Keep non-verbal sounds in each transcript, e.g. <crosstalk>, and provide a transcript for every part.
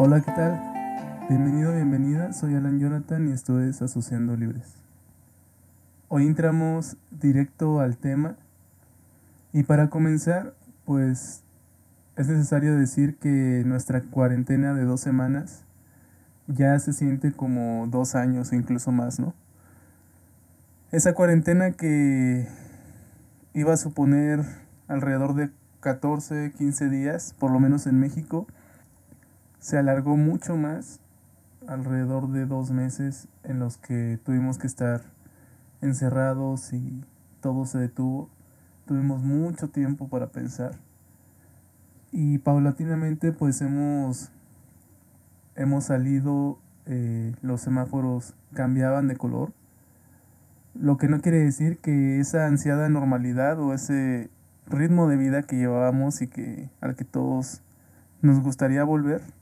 Hola, ¿qué tal? Bienvenido, bienvenida. Soy Alan Jonathan y esto es Asociando Libres. Hoy entramos directo al tema y para comenzar, pues es necesario decir que nuestra cuarentena de dos semanas ya se siente como dos años o incluso más, ¿no? Esa cuarentena que iba a suponer alrededor de 14, 15 días, por lo menos en México, se alargó mucho más, alrededor de dos meses en los que tuvimos que estar encerrados y todo se detuvo. Tuvimos mucho tiempo para pensar. Y paulatinamente pues hemos, hemos salido, eh, los semáforos cambiaban de color. Lo que no quiere decir que esa ansiada normalidad o ese ritmo de vida que llevábamos y que al que todos nos gustaría volver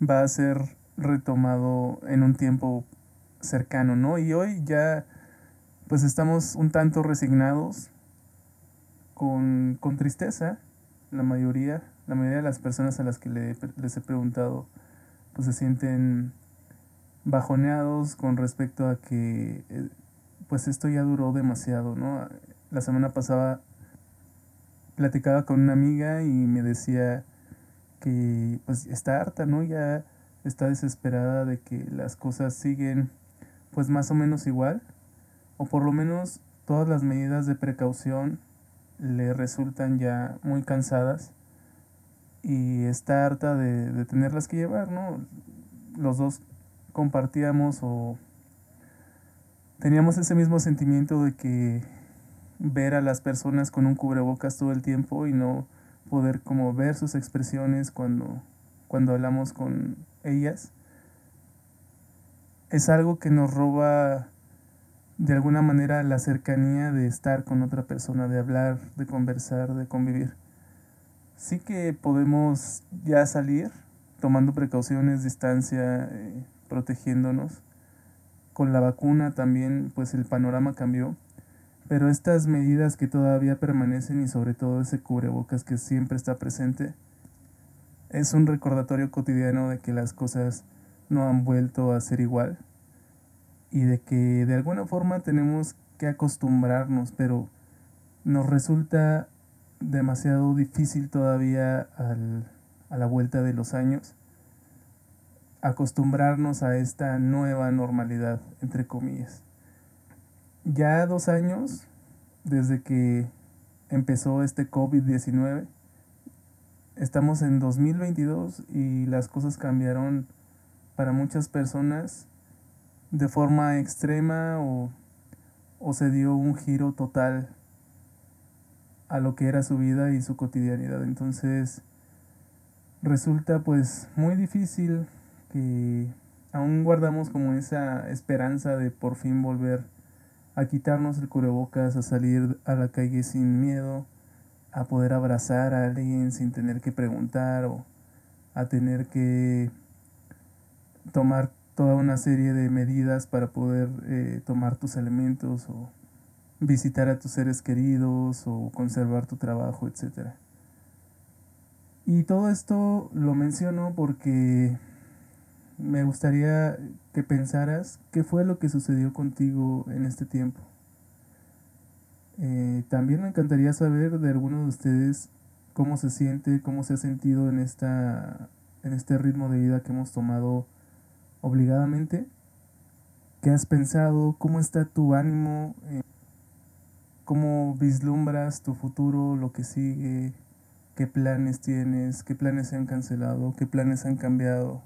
va a ser retomado en un tiempo cercano, ¿no? Y hoy ya pues estamos un tanto resignados con, con tristeza, la mayoría, la mayoría de las personas a las que les he preguntado pues se sienten bajoneados con respecto a que eh, pues esto ya duró demasiado, ¿no? La semana pasada platicaba con una amiga y me decía que pues está harta, ¿no? Ya está desesperada de que las cosas siguen pues más o menos igual o por lo menos todas las medidas de precaución le resultan ya muy cansadas y está harta de, de tenerlas que llevar, ¿no? Los dos compartíamos o teníamos ese mismo sentimiento de que ver a las personas con un cubrebocas todo el tiempo y no poder como ver sus expresiones cuando, cuando hablamos con ellas, es algo que nos roba de alguna manera la cercanía de estar con otra persona, de hablar, de conversar, de convivir. Sí que podemos ya salir tomando precauciones, distancia, eh, protegiéndonos. Con la vacuna también pues el panorama cambió pero estas medidas que todavía permanecen y sobre todo ese cubrebocas que siempre está presente, es un recordatorio cotidiano de que las cosas no han vuelto a ser igual y de que de alguna forma tenemos que acostumbrarnos, pero nos resulta demasiado difícil todavía al, a la vuelta de los años acostumbrarnos a esta nueva normalidad, entre comillas ya dos años desde que empezó este COVID-19. Estamos en 2022 y las cosas cambiaron para muchas personas de forma extrema o, o se dio un giro total a lo que era su vida y su cotidianidad. Entonces resulta pues muy difícil que aún guardamos como esa esperanza de por fin volver a quitarnos el cubrebocas, a salir a la calle sin miedo, a poder abrazar a alguien sin tener que preguntar o a tener que tomar toda una serie de medidas para poder eh, tomar tus elementos o visitar a tus seres queridos o conservar tu trabajo, etc. Y todo esto lo menciono porque me gustaría que pensaras qué fue lo que sucedió contigo en este tiempo. Eh, también me encantaría saber de algunos de ustedes cómo se siente, cómo se ha sentido en, esta, en este ritmo de vida que hemos tomado obligadamente. ¿Qué has pensado? ¿Cómo está tu ánimo? Eh, ¿Cómo vislumbras tu futuro, lo que sigue? ¿Qué planes tienes? ¿Qué planes se han cancelado? ¿Qué planes han cambiado?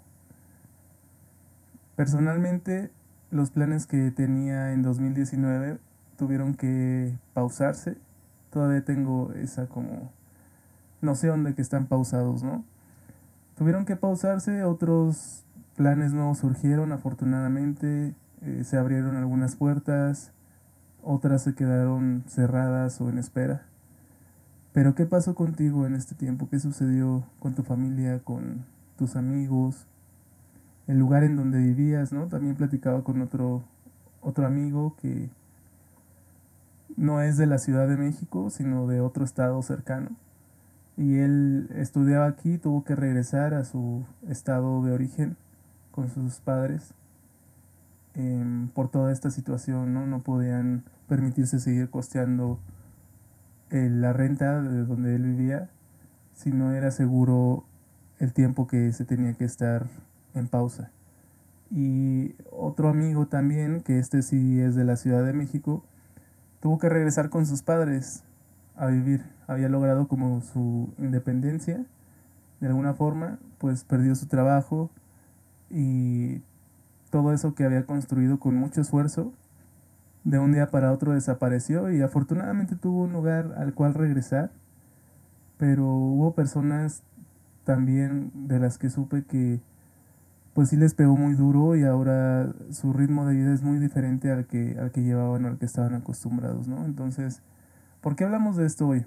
Personalmente, los planes que tenía en 2019 tuvieron que pausarse. Todavía tengo esa como noción de que están pausados, ¿no? Tuvieron que pausarse, otros planes nuevos surgieron, afortunadamente, eh, se abrieron algunas puertas, otras se quedaron cerradas o en espera. Pero ¿qué pasó contigo en este tiempo? ¿Qué sucedió con tu familia, con tus amigos? El lugar en donde vivías, ¿no? También platicaba con otro, otro amigo que no es de la Ciudad de México, sino de otro estado cercano. y él estudiaba aquí, tuvo que regresar a su estado de origen con sus padres em, por toda esta situación, ¿no? No podían permitirse seguir costeando eh, la renta de donde él vivía si no era seguro el tiempo que se tenía que estar en pausa. Y otro amigo también, que este sí es de la Ciudad de México, tuvo que regresar con sus padres a vivir. Había logrado como su independencia de alguna forma, pues perdió su trabajo y todo eso que había construido con mucho esfuerzo, de un día para otro desapareció y afortunadamente tuvo un lugar al cual regresar, pero hubo personas también de las que supe que pues sí les pegó muy duro y ahora su ritmo de vida es muy diferente al que, al que llevaban o al que estaban acostumbrados, ¿no? Entonces, ¿por qué hablamos de esto hoy?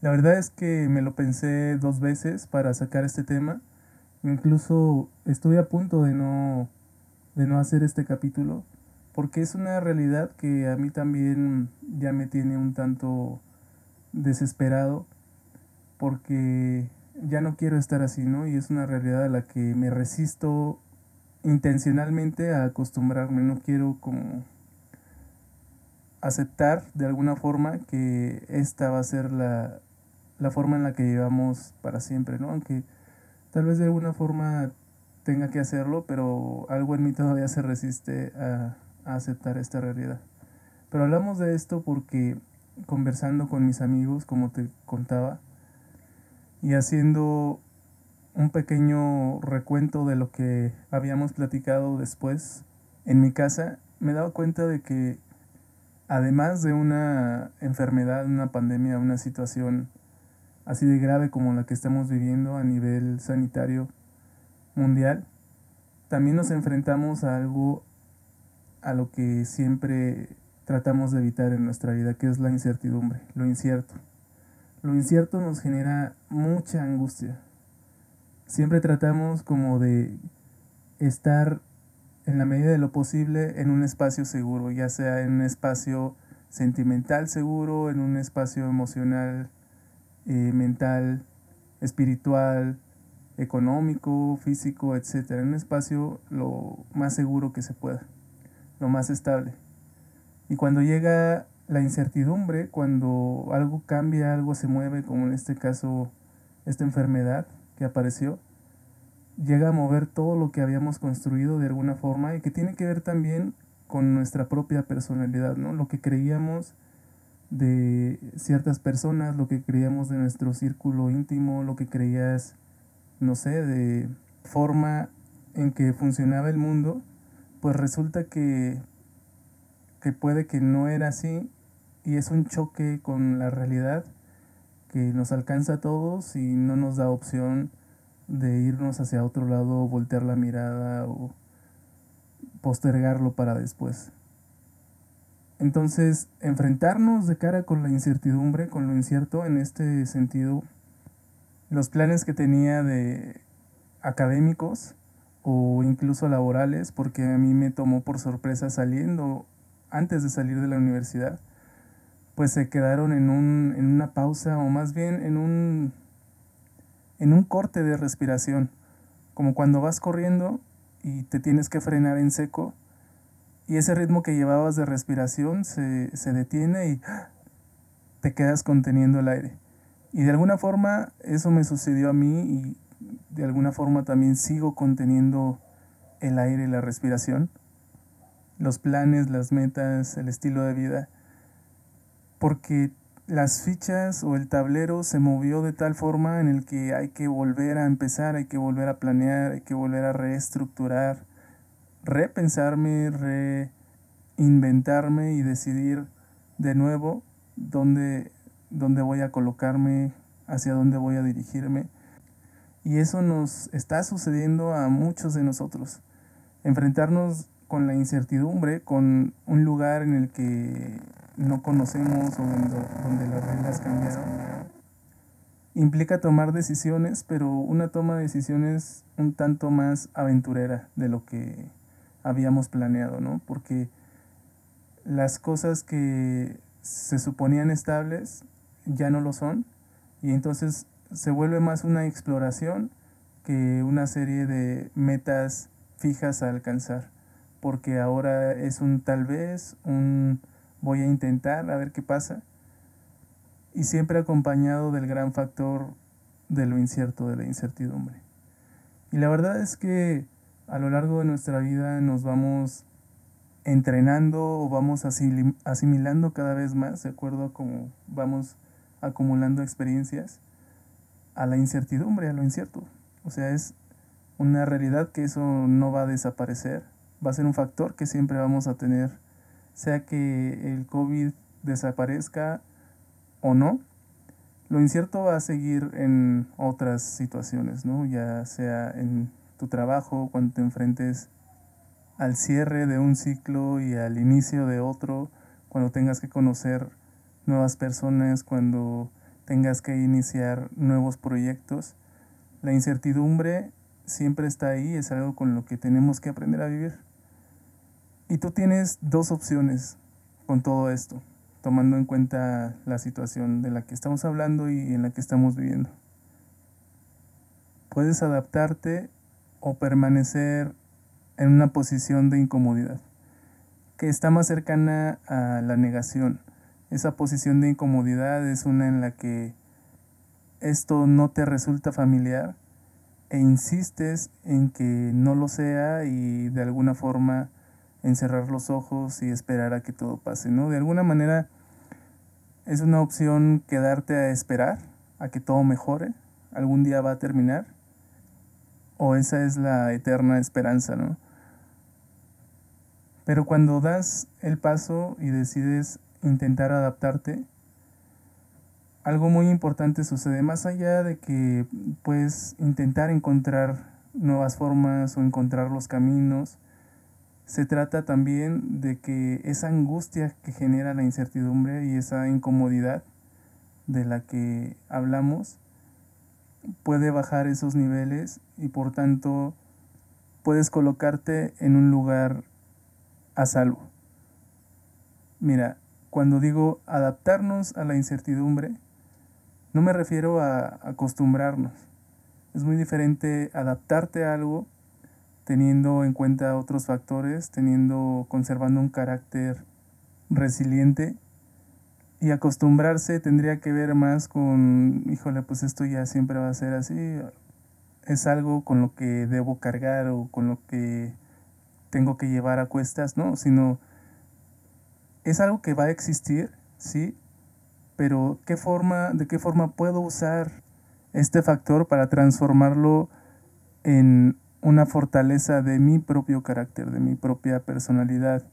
La verdad es que me lo pensé dos veces para sacar este tema. Incluso estuve a punto de no, de no hacer este capítulo, porque es una realidad que a mí también ya me tiene un tanto desesperado, porque ya no quiero estar así, ¿no? Y es una realidad a la que me resisto intencionalmente a acostumbrarme, no quiero como aceptar de alguna forma que esta va a ser la, la forma en la que llevamos para siempre, ¿no? Aunque tal vez de alguna forma tenga que hacerlo, pero algo en mí todavía se resiste a, a aceptar esta realidad. Pero hablamos de esto porque conversando con mis amigos, como te contaba, y haciendo un pequeño recuento de lo que habíamos platicado después en mi casa, me daba cuenta de que además de una enfermedad, una pandemia, una situación así de grave como la que estamos viviendo a nivel sanitario mundial, también nos enfrentamos a algo a lo que siempre tratamos de evitar en nuestra vida, que es la incertidumbre, lo incierto. Lo incierto nos genera mucha angustia. Siempre tratamos como de estar en la medida de lo posible en un espacio seguro, ya sea en un espacio sentimental seguro, en un espacio emocional, eh, mental, espiritual, económico, físico, etc. En un espacio lo más seguro que se pueda, lo más estable. Y cuando llega la incertidumbre cuando algo cambia, algo se mueve, como en este caso esta enfermedad que apareció, llega a mover todo lo que habíamos construido de alguna forma y que tiene que ver también con nuestra propia personalidad, ¿no? Lo que creíamos de ciertas personas, lo que creíamos de nuestro círculo íntimo, lo que creías, no sé, de forma en que funcionaba el mundo, pues resulta que, que puede que no era así y es un choque con la realidad que nos alcanza a todos y no nos da opción de irnos hacia otro lado, voltear la mirada o postergarlo para después. Entonces, enfrentarnos de cara con la incertidumbre, con lo incierto, en este sentido, los planes que tenía de académicos o incluso laborales, porque a mí me tomó por sorpresa saliendo, antes de salir de la universidad, pues se quedaron en, un, en una pausa o más bien en un, en un corte de respiración, como cuando vas corriendo y te tienes que frenar en seco y ese ritmo que llevabas de respiración se, se detiene y te quedas conteniendo el aire. Y de alguna forma eso me sucedió a mí y de alguna forma también sigo conteniendo el aire y la respiración, los planes, las metas, el estilo de vida porque las fichas o el tablero se movió de tal forma en el que hay que volver a empezar, hay que volver a planear, hay que volver a reestructurar, repensarme, reinventarme y decidir de nuevo dónde, dónde voy a colocarme, hacia dónde voy a dirigirme. Y eso nos está sucediendo a muchos de nosotros. Enfrentarnos con la incertidumbre, con un lugar en el que no conocemos o donde, las reglas cambiaron. Implica tomar decisiones, pero una toma de decisiones un tanto más aventurera de lo que habíamos planeado, ¿no? Porque las cosas que se suponían estables ya no lo son Y entonces se vuelve más una exploración que una serie de metas fijas a alcanzar. Porque ahora es un tal vez, un voy a intentar a ver qué pasa. Y siempre acompañado del gran factor de lo incierto, de la incertidumbre. Y la verdad es que a lo largo de nuestra vida nos vamos entrenando o vamos asimilando cada vez más, de acuerdo a cómo vamos acumulando experiencias, a la incertidumbre, a lo incierto. O sea, es una realidad que eso no va a desaparecer, va a ser un factor que siempre vamos a tener, sea que el COVID desaparezca o no. Lo incierto va a seguir en otras situaciones, ¿no? Ya sea en tu trabajo, cuando te enfrentes al cierre de un ciclo y al inicio de otro, cuando tengas que conocer nuevas personas, cuando tengas que iniciar nuevos proyectos. La incertidumbre siempre está ahí, es algo con lo que tenemos que aprender a vivir. Y tú tienes dos opciones con todo esto, tomando en cuenta la situación de la que estamos hablando y en la que estamos viviendo. Puedes adaptarte o permanecer en una posición de incomodidad, que está más cercana a la negación. Esa posición de incomodidad es una en la que esto no te resulta familiar e insistes en que no lo sea y de alguna forma encerrar los ojos y esperar a que todo pase, ¿no? De alguna manera es una opción quedarte a esperar a que todo mejore, algún día va a terminar, o esa es la eterna esperanza, ¿no? Pero cuando das el paso y decides intentar adaptarte, algo muy importante sucede. Más allá de que puedes intentar encontrar nuevas formas o encontrar los caminos, se trata también de que esa angustia que genera la incertidumbre y esa incomodidad de la que hablamos puede bajar esos niveles y por tanto puedes colocarte en un lugar a salvo. Mira, cuando digo adaptarnos a la incertidumbre, no me refiero a acostumbrarnos. Es muy diferente adaptarte a algo teniendo en cuenta otros factores, teniendo, conservando un carácter resiliente y acostumbrarse tendría que ver más con, híjole, pues esto ya siempre va a ser así, es algo con lo que debo cargar o con lo que tengo que llevar a cuestas, no, sino es algo que va a existir, sí, pero ¿qué forma, de qué forma puedo usar este factor para transformarlo en una fortaleza de mi propio carácter, de mi propia personalidad?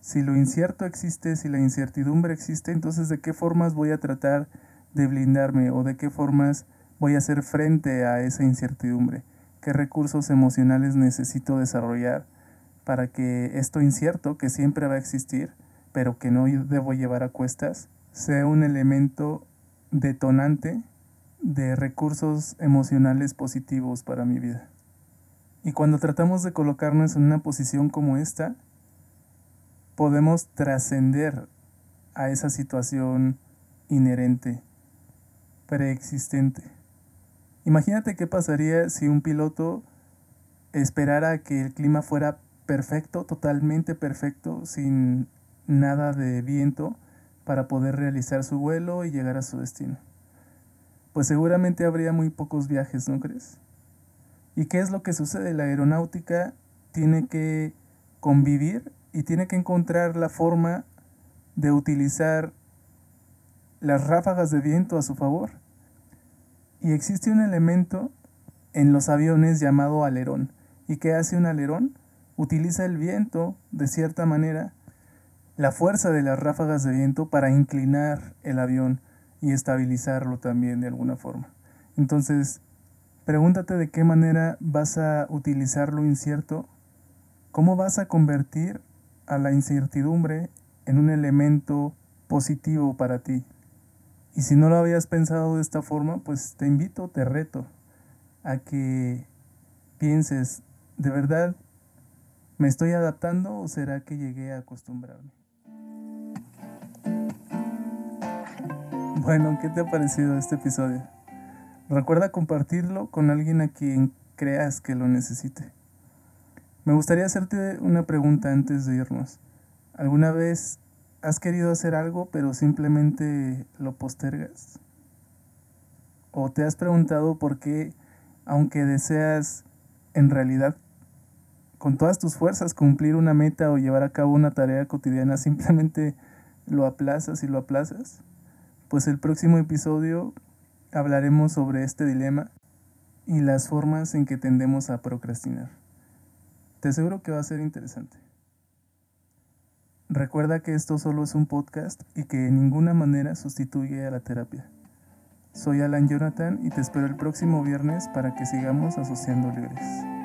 Si lo incierto existe, si la incertidumbre existe, entonces ¿de qué formas voy a tratar de blindarme o de qué formas voy a hacer frente a esa incertidumbre? ¿Qué recursos emocionales necesito desarrollar? para que esto incierto, que siempre va a existir, pero que no debo llevar a cuestas, sea un elemento detonante de recursos emocionales positivos para mi vida. Y cuando tratamos de colocarnos en una posición como esta, podemos trascender a esa situación inherente, preexistente. Imagínate qué pasaría si un piloto esperara que el clima fuera perfecto, totalmente perfecto, sin nada de viento, para poder realizar su vuelo y llegar a su destino. Pues seguramente habría muy pocos viajes, ¿no crees? ¿Y qué es lo que sucede? La aeronáutica tiene que convivir y tiene que encontrar la forma de utilizar las ráfagas de viento a su favor. Y existe un elemento en los aviones llamado alerón. ¿Y qué hace un alerón? utiliza el viento, de cierta manera, la fuerza de las ráfagas de viento para inclinar el avión y estabilizarlo también de alguna forma. Entonces, pregúntate de qué manera vas a utilizar lo incierto, cómo vas a convertir a la incertidumbre en un elemento positivo para ti. Y si no lo habías pensado de esta forma, pues te invito, te reto a que pienses, ¿de verdad ¿Me estoy adaptando o será que llegué a acostumbrarme? Bueno, ¿qué te ha parecido este episodio? Recuerda compartirlo con alguien a quien creas que lo necesite. Me gustaría hacerte una pregunta antes de irnos. ¿Alguna vez has querido hacer algo pero simplemente lo postergas? ¿O te has preguntado por qué, aunque deseas en realidad con todas tus fuerzas cumplir una meta o llevar a cabo una tarea cotidiana, <laughs> simplemente lo aplazas y lo aplazas? Pues el próximo episodio hablaremos sobre este dilema y las formas en que tendemos a procrastinar. Te aseguro que va a ser interesante. Recuerda que esto solo es un podcast y que de ninguna manera sustituye a la terapia. Soy Alan Jonathan y te espero el próximo viernes para que sigamos asociando libres.